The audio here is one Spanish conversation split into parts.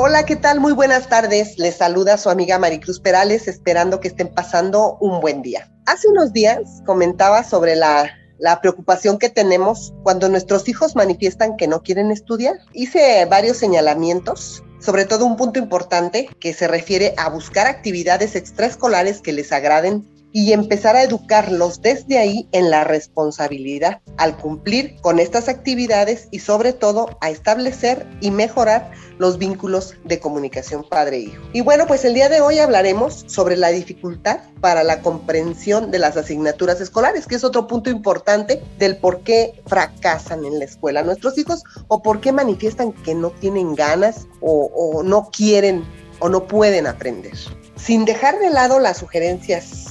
Hola, ¿qué tal? Muy buenas tardes. Les saluda su amiga Maricruz Perales, esperando que estén pasando un buen día. Hace unos días comentaba sobre la, la preocupación que tenemos cuando nuestros hijos manifiestan que no quieren estudiar. Hice varios señalamientos sobre todo un punto importante que se refiere a buscar actividades extraescolares que les agraden y empezar a educarlos desde ahí en la responsabilidad al cumplir con estas actividades y sobre todo a establecer y mejorar los vínculos de comunicación padre-hijo. Y bueno, pues el día de hoy hablaremos sobre la dificultad para la comprensión de las asignaturas escolares, que es otro punto importante del por qué fracasan en la escuela nuestros hijos o por qué manifiestan que no tienen ganas o, o no quieren o no pueden aprender. Sin dejar de lado las sugerencias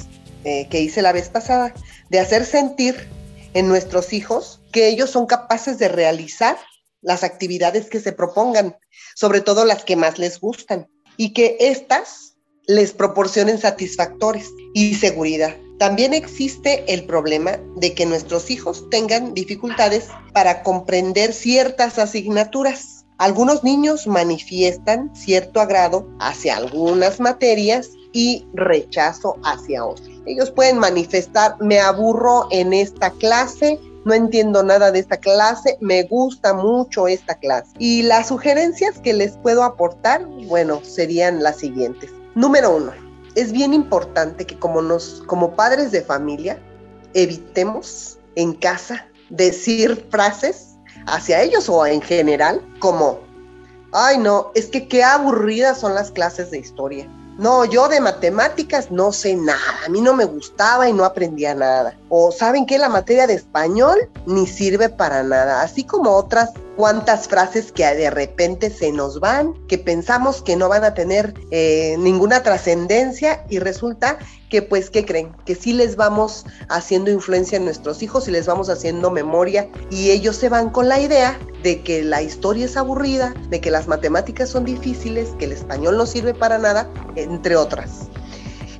eh, que hice la vez pasada, de hacer sentir en nuestros hijos que ellos son capaces de realizar las actividades que se propongan, sobre todo las que más les gustan, y que éstas les proporcionen satisfactores y seguridad. También existe el problema de que nuestros hijos tengan dificultades para comprender ciertas asignaturas. Algunos niños manifiestan cierto agrado hacia algunas materias y rechazo hacia otras. Ellos pueden manifestar, me aburro en esta clase, no entiendo nada de esta clase, me gusta mucho esta clase. Y las sugerencias que les puedo aportar, bueno, serían las siguientes. Número uno, es bien importante que como, nos, como padres de familia evitemos en casa decir frases hacia ellos o en general como, ay no, es que qué aburridas son las clases de historia. No, yo de matemáticas no sé nada, a mí no me gustaba y no aprendía nada. O saben que la materia de español ni sirve para nada, así como otras cuantas frases que de repente se nos van, que pensamos que no van a tener eh, ninguna trascendencia y resulta que pues, ¿qué creen? Que sí les vamos haciendo influencia en nuestros hijos y les vamos haciendo memoria y ellos se van con la idea de que la historia es aburrida, de que las matemáticas son difíciles, que el español no sirve para nada, entre otras.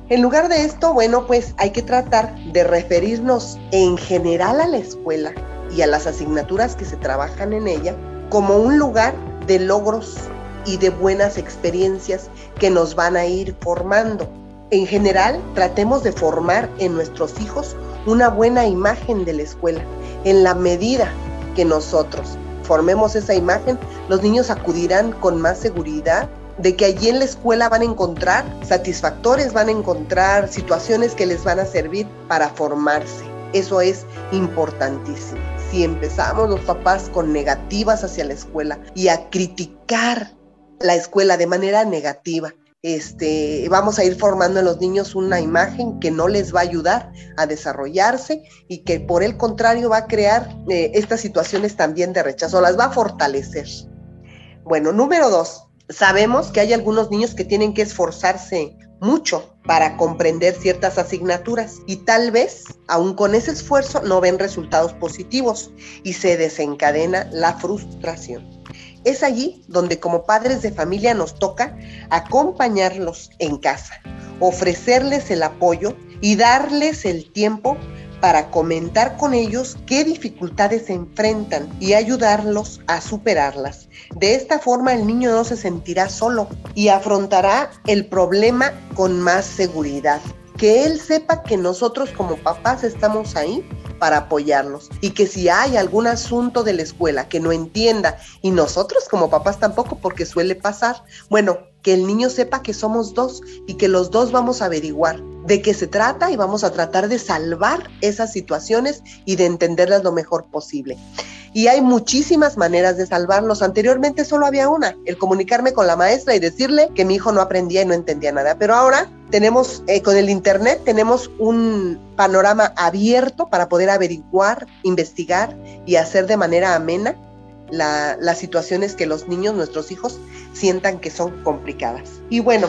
En lugar de esto, bueno, pues hay que tratar de referirnos en general a la escuela y a las asignaturas que se trabajan en ella como un lugar de logros y de buenas experiencias que nos van a ir formando. En general, tratemos de formar en nuestros hijos una buena imagen de la escuela. En la medida que nosotros formemos esa imagen, los niños acudirán con más seguridad de que allí en la escuela van a encontrar satisfactores, van a encontrar situaciones que les van a servir para formarse. Eso es importantísimo si empezamos los papás con negativas hacia la escuela y a criticar la escuela de manera negativa, este, vamos a ir formando en los niños una imagen que no les va a ayudar a desarrollarse y que por el contrario va a crear eh, estas situaciones también de rechazo, las va a fortalecer. Bueno, número dos, sabemos que hay algunos niños que tienen que esforzarse mucho para comprender ciertas asignaturas y tal vez, aun con ese esfuerzo, no ven resultados positivos y se desencadena la frustración. Es allí donde como padres de familia nos toca acompañarlos en casa, ofrecerles el apoyo y darles el tiempo para comentar con ellos qué dificultades se enfrentan y ayudarlos a superarlas. De esta forma el niño no se sentirá solo y afrontará el problema con más seguridad. Que él sepa que nosotros como papás estamos ahí para apoyarlos y que si hay algún asunto de la escuela que no entienda y nosotros como papás tampoco porque suele pasar, bueno, que el niño sepa que somos dos y que los dos vamos a averiguar de qué se trata y vamos a tratar de salvar esas situaciones y de entenderlas lo mejor posible. Y hay muchísimas maneras de salvarlos. Anteriormente solo había una, el comunicarme con la maestra y decirle que mi hijo no aprendía y no entendía nada. Pero ahora tenemos, eh, con el Internet, tenemos un panorama abierto para poder averiguar, investigar y hacer de manera amena las situaciones que los niños, nuestros hijos, sientan que son complicadas. Y bueno,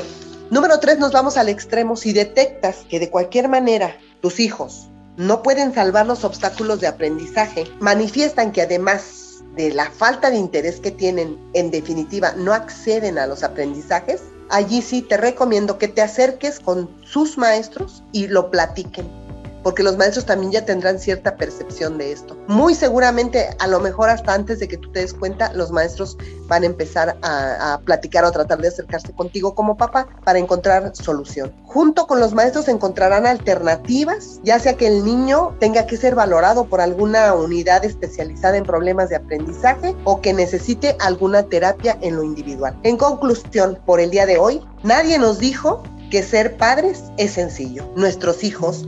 número tres, nos vamos al extremo. Si detectas que de cualquier manera tus hijos no pueden salvar los obstáculos de aprendizaje, manifiestan que además de la falta de interés que tienen, en definitiva, no acceden a los aprendizajes, allí sí te recomiendo que te acerques con sus maestros y lo platiquen porque los maestros también ya tendrán cierta percepción de esto. Muy seguramente, a lo mejor hasta antes de que tú te des cuenta, los maestros van a empezar a, a platicar o tratar de acercarse contigo como papá para encontrar solución. Junto con los maestros encontrarán alternativas, ya sea que el niño tenga que ser valorado por alguna unidad especializada en problemas de aprendizaje o que necesite alguna terapia en lo individual. En conclusión, por el día de hoy, nadie nos dijo que ser padres es sencillo. Nuestros hijos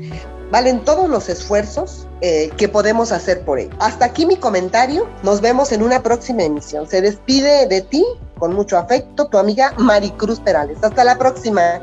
valen todos los esfuerzos eh, que podemos hacer por ellos. Hasta aquí mi comentario. Nos vemos en una próxima emisión. Se despide de ti con mucho afecto tu amiga Maricruz Perales. Hasta la próxima.